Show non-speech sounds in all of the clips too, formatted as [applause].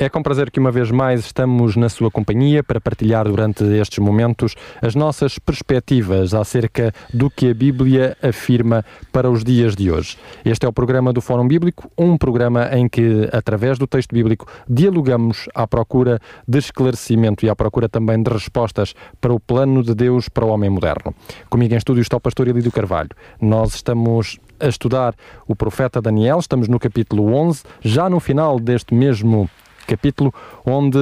é com prazer que uma vez mais estamos na sua companhia para partilhar durante estes momentos as nossas perspectivas acerca do que a Bíblia afirma para os dias de hoje. Este é o programa do Fórum Bíblico, um programa em que, através do texto bíblico, dialogamos à procura de esclarecimento e à procura também de respostas para o plano de Deus para o homem moderno. Comigo em estúdio está o pastor Elidio Carvalho. Nós estamos a estudar o profeta Daniel, estamos no capítulo 11, já no final deste mesmo capítulo, onde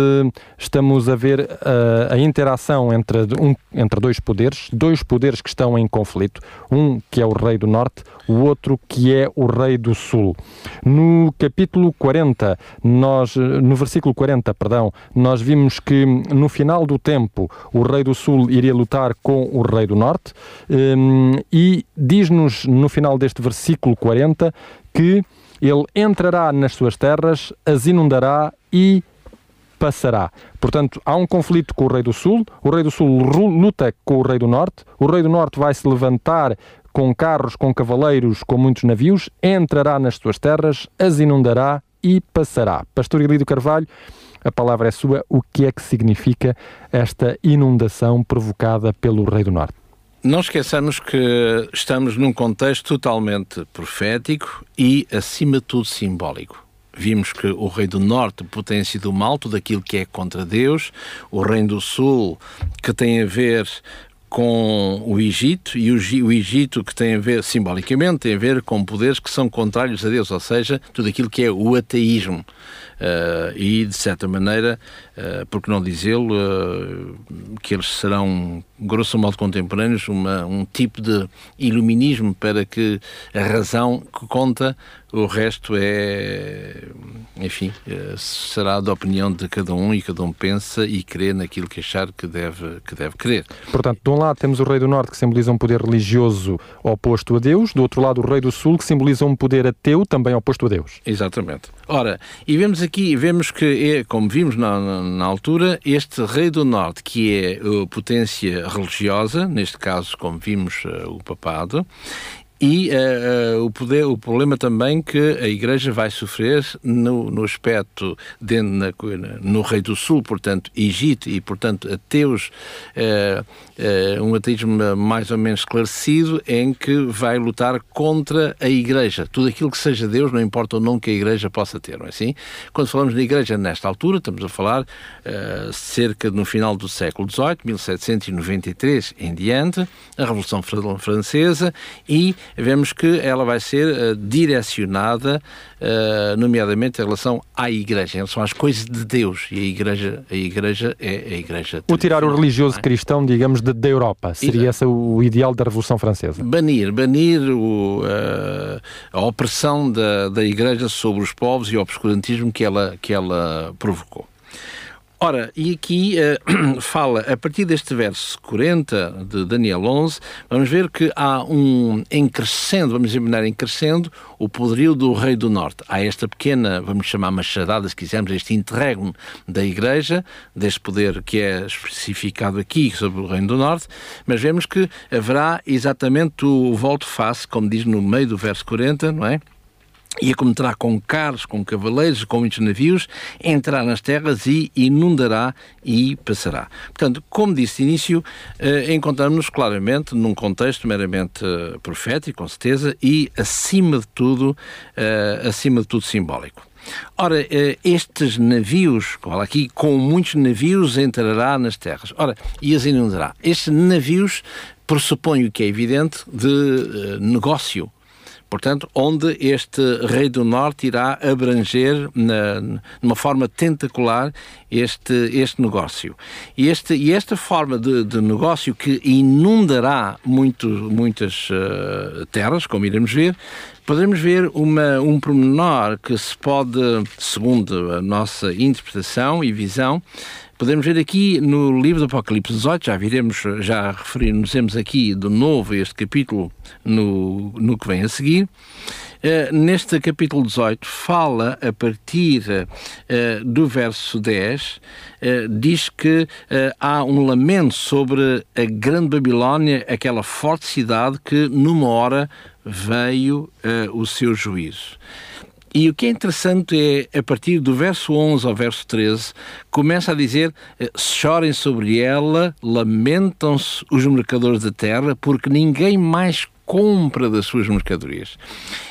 estamos a ver uh, a interação entre, um, entre dois poderes, dois poderes que estão em conflito, um que é o rei do norte, o outro que é o rei do sul. No capítulo 40, nós, no versículo 40, perdão, nós vimos que no final do tempo o rei do sul iria lutar com o rei do norte um, e diz-nos no final deste versículo 40 que ele entrará nas suas terras, as inundará e passará. Portanto, há um conflito com o Rei do Sul, o Rei do Sul luta com o Rei do Norte, o Rei do Norte vai se levantar com carros, com cavaleiros, com muitos navios, entrará nas suas terras, as inundará e passará. Pastor Elidio Carvalho, a palavra é sua. O que é que significa esta inundação provocada pelo Rei do Norte? Não esqueçamos que estamos num contexto totalmente profético e, acima de tudo, simbólico. Vimos que o rei do norte potência do mal, tudo aquilo que é contra Deus, o reino do sul, que tem a ver com o Egito e o, Egito que tem a ver, simbolicamente, tem a ver com poderes que são contrários a Deus, ou seja, tudo aquilo que é o ateísmo. Uh, e, de certa maneira, uh, por que não dizê-lo, uh, que eles serão, grosso modo, contemporâneos, uma, um tipo de iluminismo para que a razão que conta o resto é, enfim, eh, será da opinião de cada um e cada um pensa e crê naquilo que achar que deve, que deve crer. Portanto, de um lado temos o Rei do Norte que simboliza um poder religioso oposto a Deus, do outro lado o Rei do Sul que simboliza um poder ateu também oposto a Deus. Exatamente. Ora, e vemos aqui, vemos que, é, como vimos na, na, na altura, este Rei do Norte, que é a potência religiosa, neste caso, como vimos, eh, o papado, e uh, uh, o, poder, o problema também que a Igreja vai sofrer no, no aspecto de, na, no Rei do Sul, portanto, Egito, e, portanto, ateus, uh, um ateísmo mais ou menos esclarecido, em que vai lutar contra a Igreja. Tudo aquilo que seja Deus, não importa o nome que a Igreja possa ter, não é assim? Quando falamos da Igreja nesta altura, estamos a falar cerca no final do século XVIII, 1793 em diante, a Revolução Francesa e vemos que ela vai ser uh, direcionada, uh, nomeadamente em relação à Igreja, em relação às coisas de Deus. E a Igreja, a igreja é a Igreja. O tirar o religioso é? cristão, digamos, de, da Europa. Seria esse o ideal da Revolução Francesa? Banir, banir o, uh, a opressão da, da Igreja sobre os povos e o obscurantismo que ela, que ela provocou. Ora, e aqui uh, [clears throat] fala, a partir deste verso 40 de Daniel 11, vamos ver que há um em crescendo, vamos imaginar em crescendo, o poderio do rei do norte. Há esta pequena, vamos chamar machadada, se quisermos, este interregno da igreja, deste poder que é especificado aqui sobre o reino do norte, mas vemos que haverá exatamente o volte-face, como diz no meio do verso 40, não é? E a com carros, com cavaleiros, com muitos navios, entrar nas terras e inundará e passará. Portanto, como disse de início, eh, encontramos-nos claramente num contexto meramente eh, profético, com certeza, e acima de tudo, eh, acima de tudo simbólico. Ora, estes navios, olha aqui, com muitos navios entrará nas terras. Ora, e as inundará. Estes navios pressupõem o que é evidente de negócio Portanto, onde este rei do norte irá abranger, na, numa forma tentacular, este, este negócio. E, este, e esta forma de, de negócio que inundará muito, muitas uh, terras, como iremos ver, podemos ver uma, um pormenor que se pode, segundo a nossa interpretação e visão, Podemos ver aqui no livro do Apocalipse 18, já viremos, já referimos aqui de novo este capítulo no, no que vem a seguir, uh, neste capítulo 18, fala a partir uh, do verso 10, diz que há um lamento sobre a grande Babilónia, aquela forte cidade que numa hora veio o seu juízo. E o que é interessante é, a partir do verso 11 ao verso 13, começa a dizer: chorem sobre ela, lamentam-se os mercadores da terra, porque ninguém mais compra das suas mercadorias.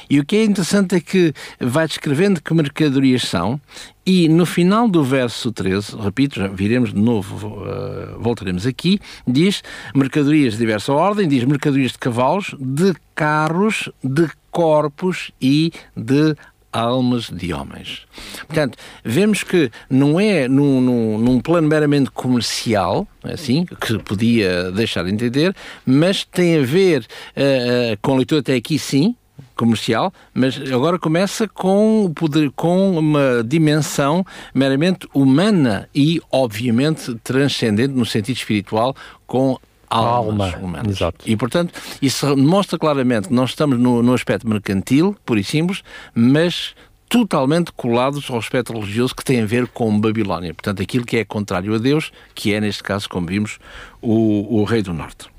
E o que é interessante é que vai descrevendo que mercadorias são, e no final do verso 13, repito, já viremos de novo, uh, voltaremos aqui, diz mercadorias de diversa ordem, diz mercadorias de cavalos, de carros, de corpos e de almas de homens. Portanto, vemos que não é num, num, num, plano meramente comercial, assim, que podia deixar de entender, mas tem a ver uh, com a leitura até aqui, sim, comercial, mas agora começa com, poder, com uma dimensão meramente humana e, obviamente, transcendente no sentido espiritual, com almas alma. humanas. Exato. E, portanto, isso mostra claramente que nós estamos no, no aspecto mercantil, por e simples, mas totalmente colados ao aspecto religioso que tem a ver com Babilónia. Portanto, aquilo que é contrário a Deus, que é, neste caso, como vimos, o, o Rei do Norte.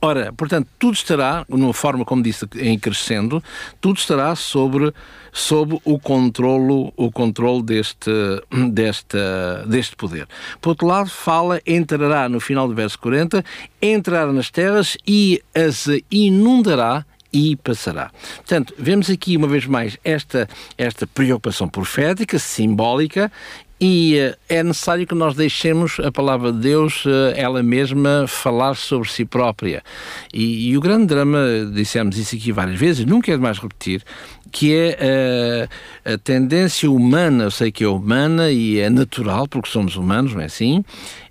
Ora, portanto, tudo estará, numa forma, como disse, em crescendo, tudo estará sobre, sob o controlo, o controle deste, deste, deste poder. Por outro lado, fala, entrará no final do verso 40, entrará nas terras e as inundará e passará. Portanto, vemos aqui uma vez mais esta, esta preocupação profética, simbólica, e uh, é necessário que nós deixemos a palavra de Deus, uh, ela mesma, falar sobre si própria. E, e, o grande drama, dissemos isso aqui várias vezes, nunca é demais repetir, que é uh, a tendência humana, eu sei que é humana e é natural, porque somos humanos, não é assim?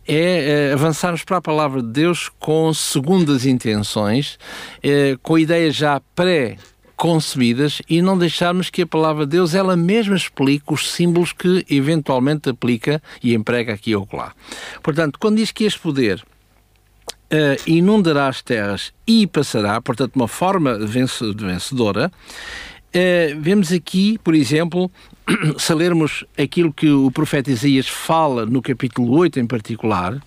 É avançarmos para a palavra de Deus com segundas intenções, com ideias já pré concebidas e não deixarmos que a palavra de Deus ela mesma explique os símbolos que eventualmente aplica e emprega aqui ou lá. Portanto, quando diz que este poder Uh, inundará as terras e passará, portanto, uma forma vencedora. Uh, vemos aqui, por exemplo, [clears throat] se lermos aquilo que o profeta Isaías fala no capítulo 8 em particular,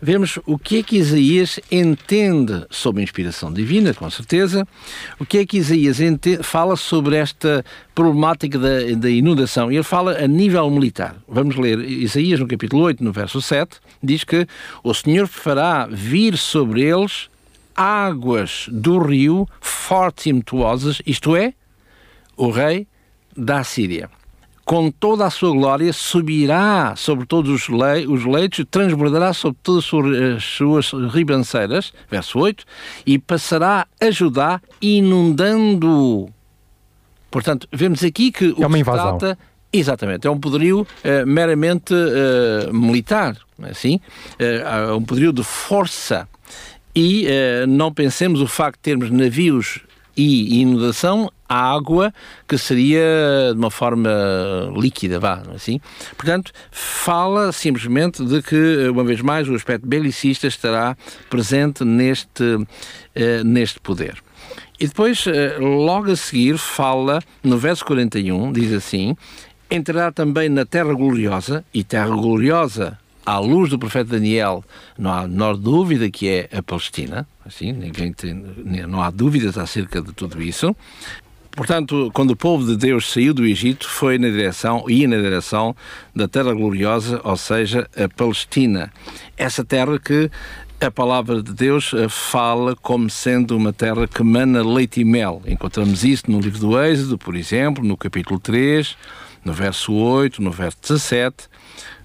vemos o que é que Isaías entende sobre a inspiração divina, com certeza, o que é que Isaías fala sobre esta problemática da, da inundação. Ele fala a nível militar. Vamos ler Isaías no capítulo 8, no verso 7, diz que o Senhor fará vir sobre eles águas do rio fortes e impetuosas, isto é, o rei da Síria com toda a sua glória, subirá sobre todos os, le os leitos, transbordará sobre todas as suas ribanceiras, verso 8, e passará a Judá inundando. Portanto, vemos aqui que o é uma invasão. trata Exatamente, é um poderio uh, meramente uh, militar, é assim, uh, um poderio de força. E não pensemos o facto de termos navios e inundação água que seria de uma forma líquida, vá, assim. Portanto, fala simplesmente de que, uma vez mais, o aspecto belicista estará presente neste, uh, neste poder. E depois, uh, logo a seguir, fala, no verso 41, diz assim, entrará também na terra gloriosa, e terra gloriosa à luz do profeta Daniel, não há menor dúvida que é a Palestina, assim, ninguém tem, não há dúvidas acerca de tudo isso. Portanto, quando o povo de Deus saiu do Egito, foi na direção, ia na direção da terra gloriosa, ou seja, a Palestina. Essa terra que a palavra de Deus eh, fala como sendo uma terra que mana leite e mel. Encontramos isso no livro do Êxodo, por exemplo, no capítulo 3, no verso 8, no verso 17.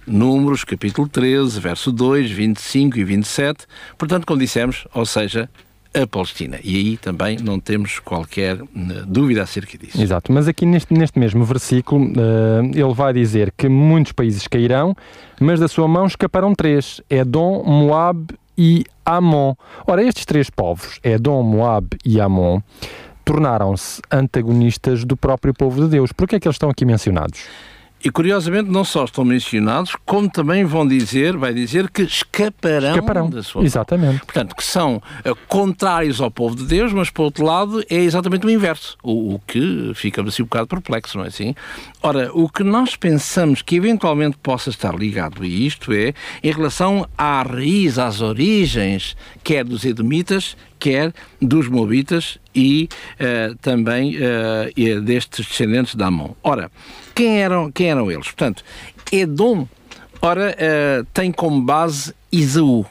Números, capítulo 13, verso 2, 25 e 27. Portanto, como dissemos, ou seja, a Palestina. E aí também não temos qualquer eh, dúvida acerca disso. Exato, mas aqui neste, neste mesmo versículo uh, ele vai dizer que muitos países cairão, mas da sua mão escaparão três: Edom, Moab e Amon. Ora, estes três povos, Edom, Moab e Amon, tornaram-se antagonistas do próprio povo de Deus. Por que é que eles estão aqui mencionados? E curiosamente não só estão mencionados, como também vão dizer, vai dizer que escaparão, escaparão. da sua Exatamente. Portanto, que são uh, contrários ao povo de Deus, mas por outro lado é exatamente o inverso, o, o que fica assim um bocado perplexo, não é assim? Ora, o que nós pensamos que eventualmente possa estar ligado a isto é em relação à raiz, às origens, quer dos Edomitas, quer dos Moabitas e uh, também uh, destes descendentes de Amon. Ora, quem eram, quem eram eles? Portanto, Edom, ora, uh, tem como base Isaú.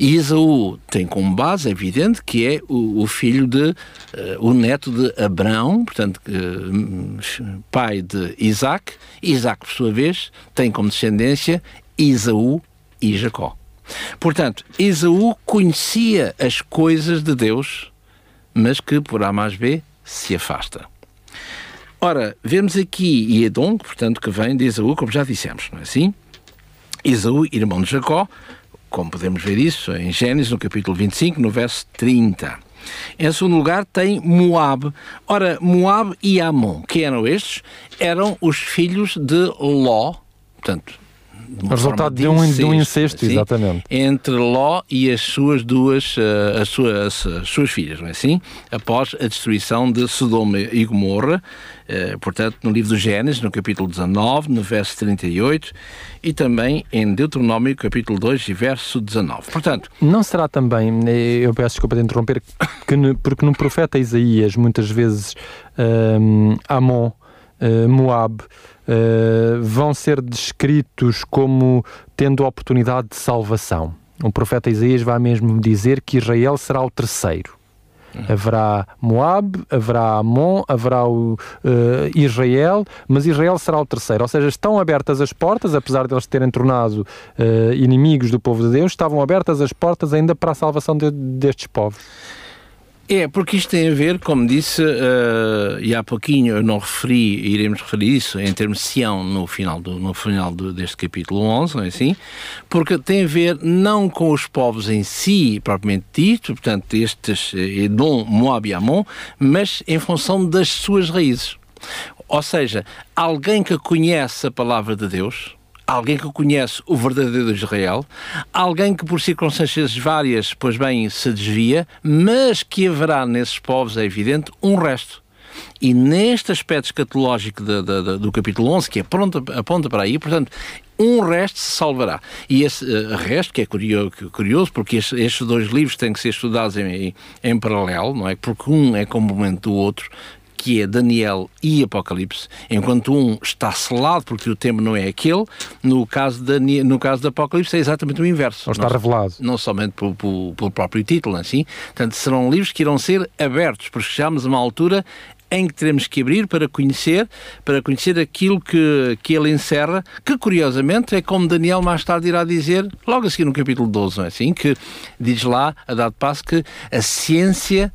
E Isaú tem como base, é evidente, que é o, o filho de, uh, o neto de Abraão, portanto, uh, pai de Isaac. Isaac, por sua vez, tem como descendência Isaú e Jacó. Portanto, Isaú conhecia as coisas de Deus, mas que, por A mais B, se afasta. Ora, vemos aqui Edom, portanto, que vem de Isaú, como já dissemos, não é assim? Isaú, irmão de Jacó, como podemos ver isso em Gênesis, no capítulo 25, no verso 30. Em segundo lugar, tem Moab. Ora, Moab e Amon, que eram estes? Eram os filhos de Ló, portanto, o resultado de, um, incesto, de um incesto, assim, exatamente. Entre Ló e as suas duas, uh, as, suas, as suas filhas, não é assim? Após a destruição de Sodoma e Gomorra, uh, portanto, no livro do Gênesis, no capítulo 19, no verso 38, e também em Deuteronômio, capítulo 2, verso 19. Portanto... Não será também, eu peço desculpa de interromper, que no, porque no profeta Isaías, muitas vezes, um, ehm, Amon, Moab, uh, vão ser descritos como tendo a oportunidade de salvação. O profeta Isaías vai mesmo dizer que Israel será o terceiro. Haverá Moab, haverá Amon, haverá o, uh, Israel, mas Israel será o terceiro. Ou seja, estão abertas as portas, apesar de eles terem tornado uh, inimigos do povo de Deus, estavam abertas as portas ainda para a salvação de, destes povos. É, porque isto tem a ver, como disse, uh, e há pouquinho eu não referi, iremos referir isso em termos de Sião no final, do, no final do, deste capítulo 11, não é assim? Porque tem a ver não com os povos em si, propriamente dito, portanto, estes eh, Edom, Moab e Amon, mas em função das suas raízes. Ou seja, alguém que conhece a palavra de Deus, alguém que conhece o verdadeiro Israel, alguém que por circunstâncias várias, pois bem, se desvia, mas que haverá nesses povos, é evidente, um resto. E neste aspecto escatológico de, de, de, do capítulo 11, que aponta, aponta para aí, portanto, um resto se salvará. E esse uh, resto, que é curioso, curioso porque estes, estes, dois livros têm que ser estudados em, em, paralelo, não é? Porque um é complemento do outro, que é Daniel e Apocalipse, enquanto um está selado porque o tema não é aquele, no caso de, no caso de Apocalipse é exatamente o inverso. Ou está não, revelado. Não somente pelo, pelo, pelo próprio título, assim. Portanto, serão livros que irão ser abertos, porque chegamos a uma altura em que teremos que abrir para conhecer, para conhecer aquilo que, que ele encerra, que curiosamente é como Daniel mais tarde irá dizer, logo a seguir no capítulo 12, não é assim? Que diz lá, a dado passo, que a ciência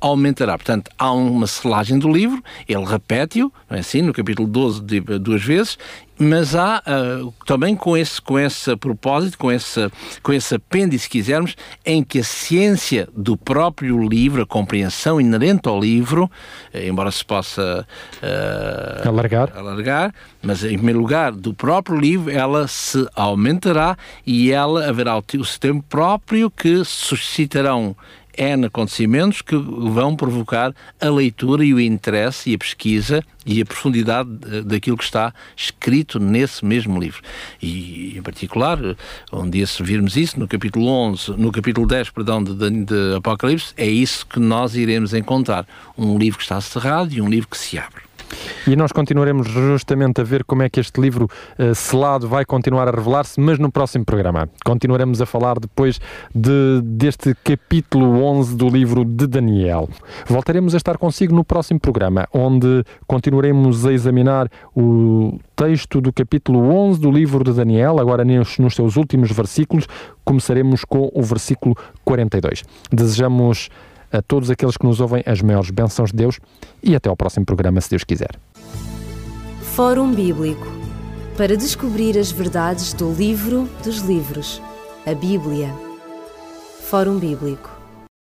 aumentará. Portanto, há uma selagem do livro, ele repete-o, é assim, no capítulo 12, duas vezes, mas há uh, também com esse, com esse propósito, com esse, com esse apêndice, se quisermos, em que a ciência do próprio livro, a compreensão inerente ao livro, eh, embora se possa uh, alargar. alargar, mas em primeiro lugar, do próprio livro, ela se aumentará e ela haverá o, o seu tempo próprio que suscitarão N acontecimentos que vão provocar a leitura e o interesse e a pesquisa e a profundidade daquilo que está escrito nesse mesmo livro. E, em particular, onde se virmos isso, no capítulo 11, no capítulo 10, perdão, de, de Apocalipse, é isso que nós iremos encontrar. Um livro que está cerrado e um livro que se abre. E nós continuaremos justamente a ver como é que este livro uh, selado vai continuar a revelar-se, mas no próximo programa. Continuaremos a falar depois de, deste capítulo 11 do livro de Daniel. Voltaremos a estar consigo no próximo programa, onde continuaremos a examinar o texto do capítulo 11 do livro de Daniel, agora nos, nos seus últimos versículos. Começaremos com o versículo 42. Desejamos a todos aqueles que nos ouvem as maiores bênçãos de Deus e até ao próximo programa, se Deus quiser. Fórum Bíblico para descobrir as verdades do livro dos livros, a Bíblia. Fórum Bíblico